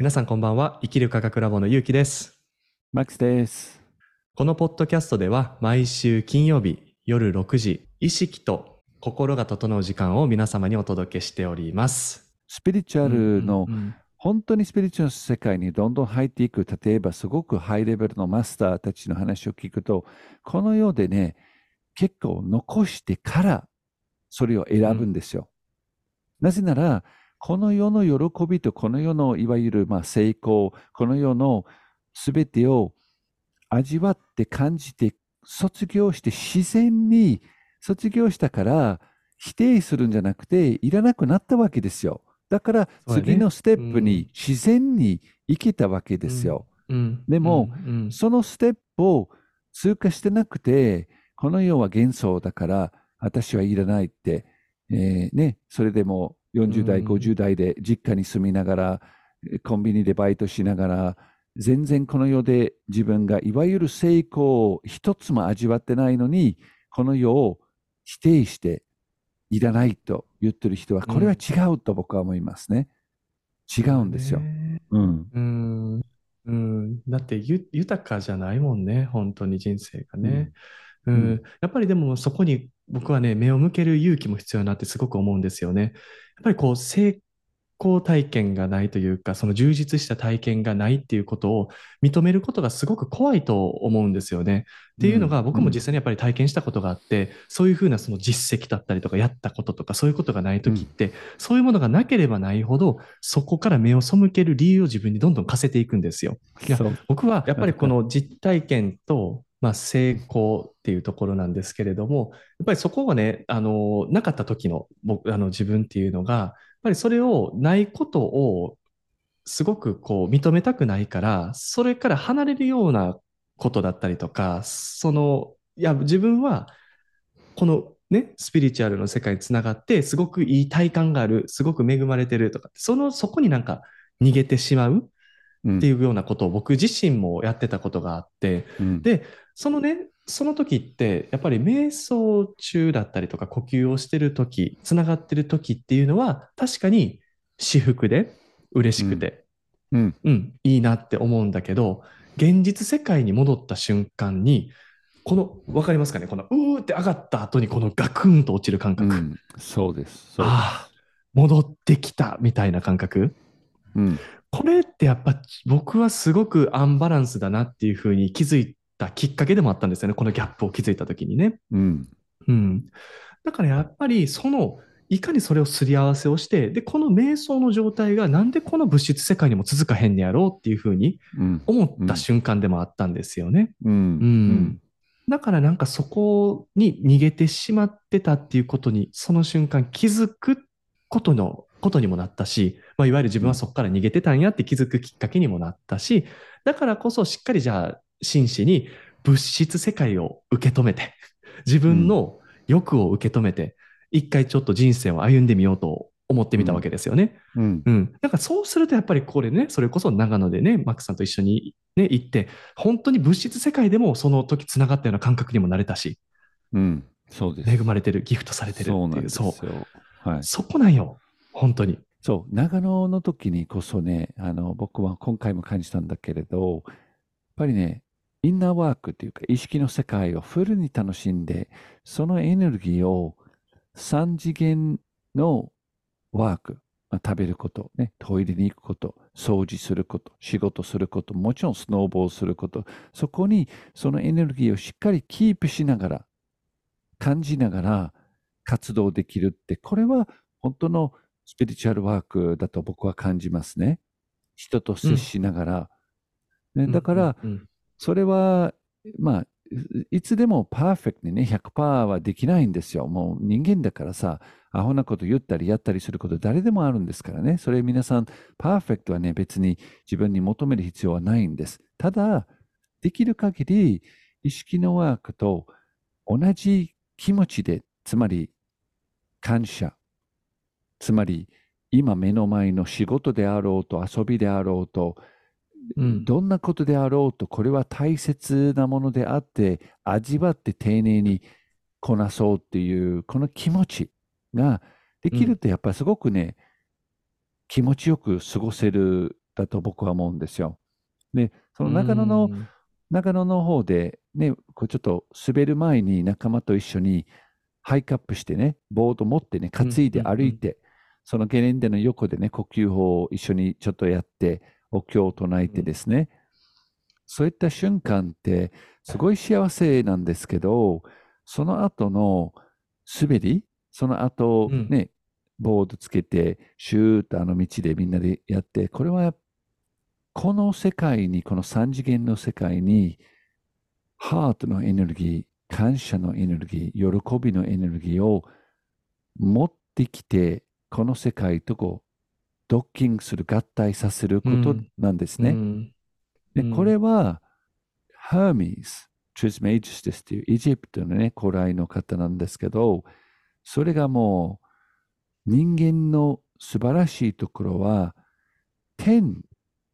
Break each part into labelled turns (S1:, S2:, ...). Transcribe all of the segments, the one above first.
S1: 皆さんこんばんは。生きる科学ラボのゆうきです。
S2: マックスです。
S1: このポッドキャストでは毎週金曜日夜6時、意識と心が整う時間を皆様にお届けしております。
S2: スピリチュアルの、
S1: うんうん
S2: 本当にスピリチュアルの世界にどんどん入っていく、例えばすごくハイレベルのマスターたちの話を聞くと、この世でね、結構残してからそれを選ぶんですよ。なぜなら、この世の喜びとこの世のいわゆるまあ成功、この世のすべてを味わって感じて、卒業して自然に卒業したから否定するんじゃなくて、いらなくなったわけですよ。だから次のステップ
S1: うん。
S2: に自然に生きたわけですよ。
S1: うん。
S2: でも
S1: うん。うん。
S2: そのステップを通過してなくて、この世は幻想だから私はいらないって、えーね、それでも40代、
S1: うん
S2: 50代で実家に住みながら、コンビニでバイトしながら、全然この世で自分がいわゆる成功を一つも味わってないのに、この世を否定していらないと言ってる人は、これは違うと僕は思いますね。違うんですよ。
S1: ね
S2: うん。
S1: うん。うん。だってゆ豊かじゃないもんね。本当に人生がね。うん
S2: うん
S1: やっぱりでもそこに僕はね、目を向ける勇気も必要だなってすごく思うんですよね。やっぱりこう成功体験がないというか、その充実した体験がないっていうことを認めることがすごく怖いと思うんですよね。っていうのが
S2: うん
S1: 僕も実際にやっぱり体験したことがあって、そういうふうなその実績だったりとかやったこととかそういうことがないときって、そういうものがなければないほど、そこから目を背ける理由を自分にどんどん課せていくんですよ。いや僕はやっぱりこの実体験と、まあ、成功っていうところなんですけれども、やっぱりそこがね、あの、なかった時の僕、あの自分っていうのが、やっぱりそれをないことをすごくこう認めたくないから、それから離れるようなことだったりとか、その、いや、自分はこのね、スピリチュアルの世界につながって、すごくいい体感がある、すごく恵まれてるとか、その、そこになんか逃げてしまう
S2: うん
S1: っていうようなことを僕自身もやってたことがあって、
S2: うん。
S1: で、そのね、その時って、やっぱり瞑想中だったりとか、呼吸をしてる時、つながってる時っていうのは、確かに私服で嬉しくて、
S2: うん
S1: うん、いいなって思うんだけど、現実世界に戻った瞬間に、この、わかりますかね？この、うーって上がった後に、このガクンと落ちる感覚。
S2: うんそうです。そうです
S1: ああ、戻ってきたみたいな感覚。
S2: うん
S1: これってやっぱ僕はすごくアンバランスだなっていうふうに気づいたきっかけでもあったんですよね。このギャップを気づいた時にね。
S2: うん
S1: うん。だからやっぱりその、いかにそれをすり合わせをして、で、この瞑想の状態がなんでこの物質世界にも続かへんねやろうっていうふうに
S2: うん
S1: 思った瞬間でもあったんですよね。
S2: うん
S1: うんだからなんかそこに逃げてしまってたっていうことに、その瞬間気づくことの、ことにもなったし、まあ、いわゆる自分はそこから逃げてたんやって気づくきっかけにもなったし、だからこそしっかりじゃあ真摯に物質世界を受け止めて、自分の欲を受け止めて、一回ちょっと人生を歩んでみようと思ってみたわけですよね。
S2: うん
S1: うん。だからそうするとやっぱりこれね、それこそ長野でね、マックさんと一緒にね、行って、本当に物質世界でもその時つながったような感覚にもなれたし、
S2: うんそうです。
S1: 恵まれてる、ギフトされてる
S2: そう
S1: っていう、
S2: なんですよ
S1: そう。。
S2: はい。
S1: そこなんよ。本当に。
S2: そう、長野の時にこそね、あの、僕は今回も感じたんだけれど、やっぱりね、インナーワークっていうか、意識の世界をフルに楽しんで、そのエネルギーを3次元のワーク、まあ、食べること、ね、トイレに行くこと、掃除すること、仕事すること、もちろんスノーボールすること、そこにそのエネルギーをしっかりキープしながら、感じながら活動できるって、これは本当のスピリチュアルワークだと僕は感じますね。人と接しながら。ね、だから、
S1: うん、うん
S2: それは、まあ、いつでもパーフェクトにね、100%はできないんですよ。もう人間だからさ、アホなこと言ったりやったりすること誰でもあるんですからね。それ皆さん、パーフェクトはね、別に自分に求める必要はないんです。ただ、できる限り意識のワークと同じ気持ちで、つまり感謝、つまり今目の前の仕事であろうと遊びであろうと、
S1: うん。
S2: どんなことであろうとこれは大切なものであって味わって丁寧にこなそうっていうこの気持ちができるとやっぱりすごくね、気持ちよく過ごせるだと僕は思うんですよ。で、その長野の、
S1: うん。
S2: 長野の方で、ね、こうちょっと滑る前に仲間と一緒にハイカップしてね、ボード持ってね、担いで歩いて、そのゲレンデの横でね、呼吸法を一緒にちょっとやって、お経を唱えてですね、そういった瞬間ってすごい幸せなんですけど、その後の滑り、その後ね、
S1: うん。
S2: ボードつけて、シューッとあの道でみんなでやって、これはこの世界に、この三次元の世界に、ハートのエネルギー、感謝のエネルギー、喜びのエネルギーを持ってきて、この世界とこうドッキングする、合体させることなんですね。
S1: うん。
S2: で、
S1: うん。
S2: これは、ハーミス・トリスメイジステスというエジプトのね、古来の方なんですけど、それがもう、人間の素晴らしいところは、天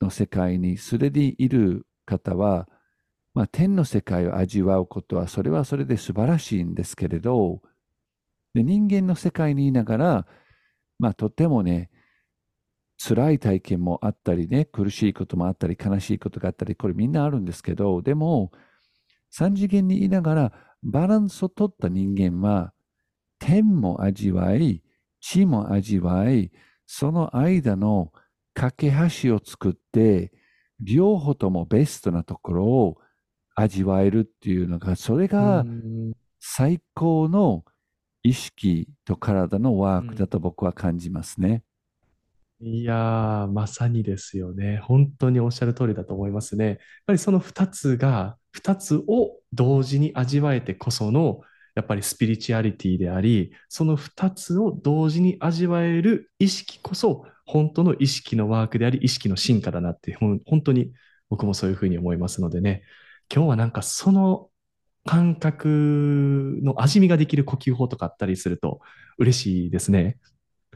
S2: の世界にすでにいる方は、まあ、天の世界を味わうことは、それはそれで素晴らしいんですけれど、で人間の世界にいながら、まあ、とてもね、辛い体験もあったりね、苦しいこともあったり、悲しいことがあったり、これみんなあるんですけど、でも、三次元にいながらバランスを取った人間は、天も味わい、地も味わい、その間の架け橋を作って、両方ともベストなところを味わえるっていうのが、それが
S1: うん
S2: 最高の意識と体のワークだと僕は感じますね。
S1: いやー、まさにですよね。本当におっしゃる通りだと思いますね。やっぱりその二つが、二つを同時に味わえてこその、やっぱりスピリチュアリティであり、その二つを同時に味わえる意識こそ、本当の意識のワークであり、意識の進化だなって、本当に僕もそういうふうに思いますのでね。今日はなんかその感覚の味見ができる呼吸法とかあったりすると嬉しいですね。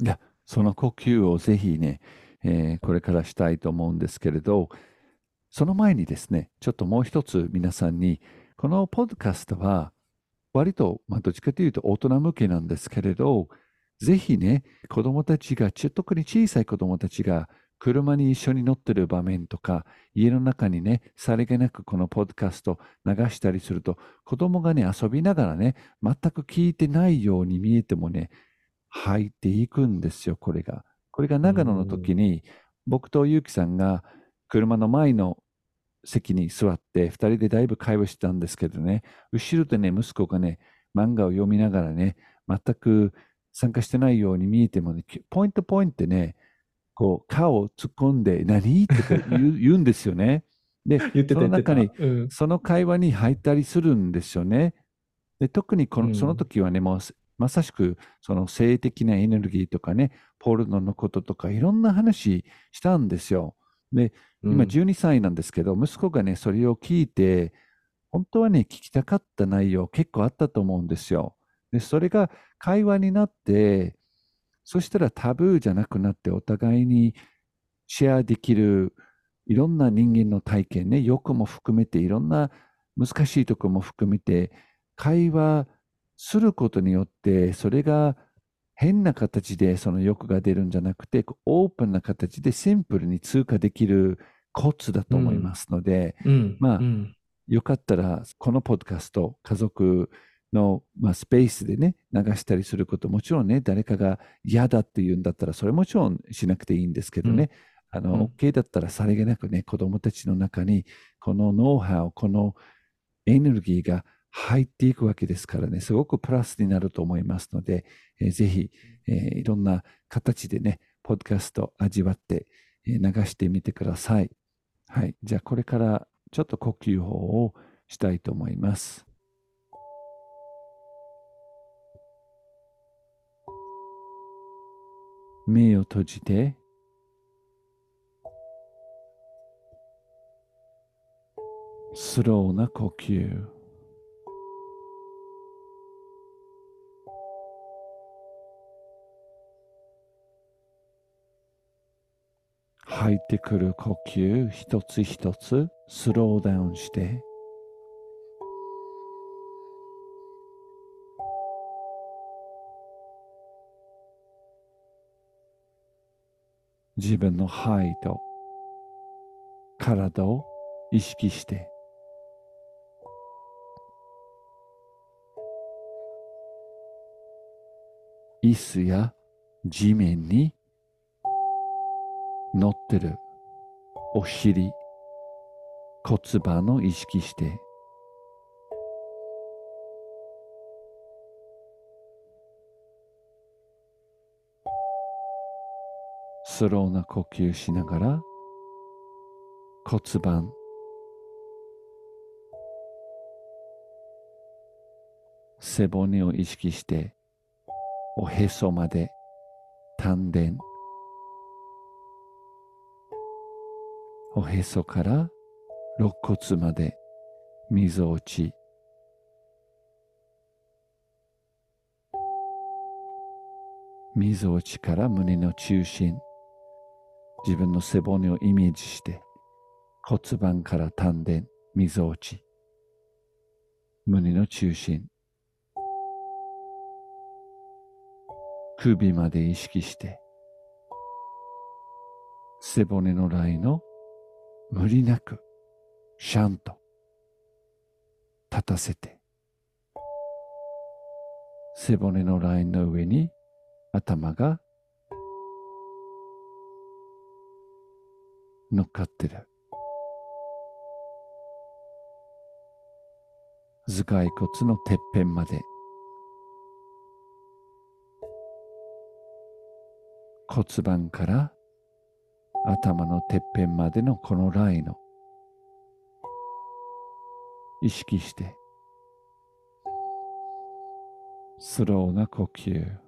S2: いや、その呼吸をぜひね、えーこれからしたいと思うんですけれど、その前にですね、ちょっともう一つ皆さんに、このポッドキャストは、割と、まあ、どっちかというと大人向けなんですけれど、ぜひね、子供たちが、特に小さい子供たちが、車に一緒に乗ってる場面とか、家の中にね、さりげなくこのポッドキャスト流したりすると、子供がね、遊びながらね、全く聞いてないように見えてもね、入っていくんですよ、これが。これが長野の時に、僕と結城さんが車の前の席に座って、二人でだいぶ会話してたんですけどね、後ろでね、息子がね、漫画を読みながらね、全く参加してないように見えてもね、きポイントポイントね、こう、顔を突っ込んで、何？とか 言うんですよね。で、その中に
S1: うん
S2: その会話に入ったりするんですよね。で特にこの、
S1: うん
S2: その時はね、もうすまさしくその性的なエネルギーとかね、ポルノのこととかいろんな話したんですよ。で、今12歳なんですけど、息子がね、それを聞いて、本当はね、聞きたかった内容結構あったと思うんですよ。で、それが会話になって、そしたらタブーじゃなくなってお互いにシェアできるいろんな人間の体験ね、欲も含めていろんな難しいところも含めて会話することによってそれが変な形でその欲が出るんじゃなくてオープンな形でシンプルに通過できるコツだと思いますので、
S1: うん
S2: まあ
S1: うん。
S2: よかったらこのポッドキャスト家族の、まあ、スペースでね流したりすることもちろんね誰かが嫌だって言うんだったらそれもちろんしなくていいんですけどね、あの、
S1: うん。
S2: OK だったらさりげなくね子供たちの中にこのノウハウこのエネルギーが入っていくわけですからねすごくプラスになると思いますので、えーぜひ、えーいろんな形でねポッドキャスト味わって、えー流してみてください。はい。じゃあこれからちょっと呼吸法をしたいと思います。目を閉じてスローな呼吸。入ってくる呼吸一つ一つスローダウンして。自分の肺と体を意識して。椅子や地面に乗ってる。お尻。骨盤を意識して。スローな呼吸しながら骨盤。背骨を意識しておへそまで。丹田。おへそから肋骨までみぞおち。みぞおちから胸の中心。自分の背骨をイメージして骨盤から丹田みぞおち。胸の中心。首まで意識して背骨のラインを無理なくシャンと立たせて背骨のラインの上に頭が乗っかってる。頭蓋骨のてっぺんまで。骨盤から頭のてっぺんまでのこのラインを意識してスローな呼吸。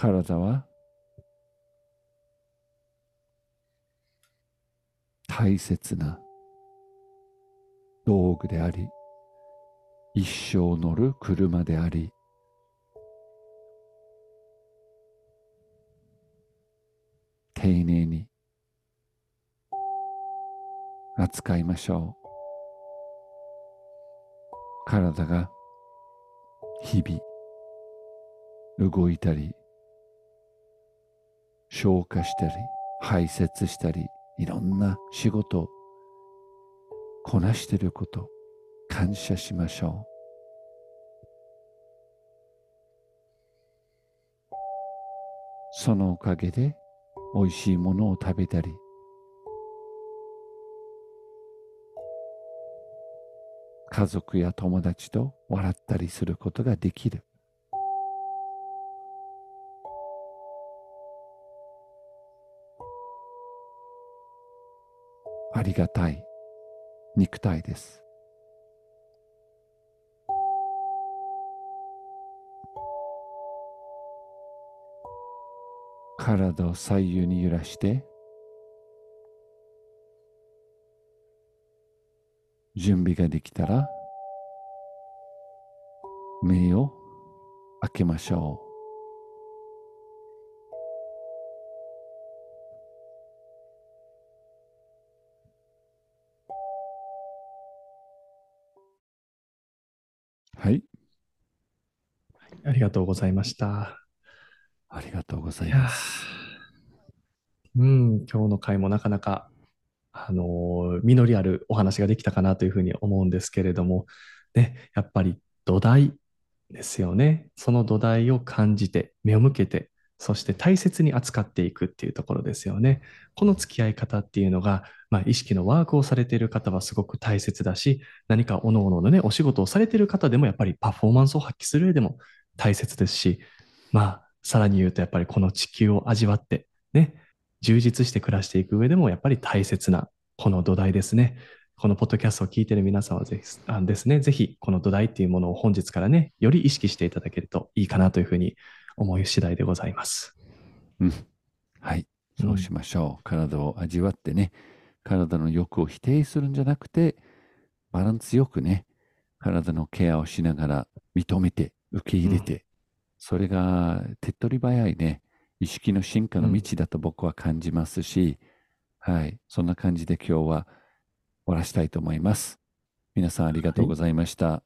S2: 体は？大切な道具であり一生乗る車であり丁寧に扱いましょう。体が日々動いたり消化したり排泄したりいろんな仕事をこなしていること感謝しましょう。そのおかげで美味しいものを食べたり家族や友達と笑ったりすることができる。ありがたい肉体です。体を左右に揺らして準備ができたら目を開けましょう。
S1: ありがとうございました。
S2: ありがとうございます。
S1: うん、今日の回もなかなか、あのー、実りあるお話ができたかなというふうに思うんですけれども、ね、やっぱり土台ですよね。その土台を感じて、目を向けて、そして大切に扱っていくっていうところですよね。この付き合い方っていうのが、まあ、意識のワークをされている方はすごく大切だし、何か各々のね、お仕事をされている方でもやっぱりパフォーマンスを発揮する上でも大切ですし、まあ、さらに言うとやっぱりこの地球を味わって、ね、充実して暮らしていく上でもやっぱり大切なこの土台ですね。このポッドキャストを聞いている皆さんはぜひあですね、ぜひこの土台っていうものを本日からね、より意識していただけるといいかなというふうに思い次第でございます。
S2: うん。はい。そうしましょう。うん、体を味わってね、体の欲を否定するんじゃなくて、バランスよくね、体のケアをしながら認めて受け入れて、それが手っ取り早いね、意識の進化の道だと僕は感じますし、はい、そんな感じで今日は終わらしたいと思います。皆さんありがとうございました。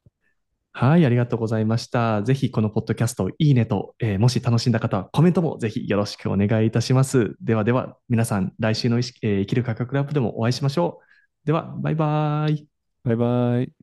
S1: はい、ありがとうございました。ぜひこのポッドキャスト、いいねと、えーもし楽しんだ方はコメントもぜひよろしくお願いいたします。ではでは、皆さん、来週の意識、えー生きる価格ラップでもお会いしましょう。では、バイバイ。
S2: バイバイ。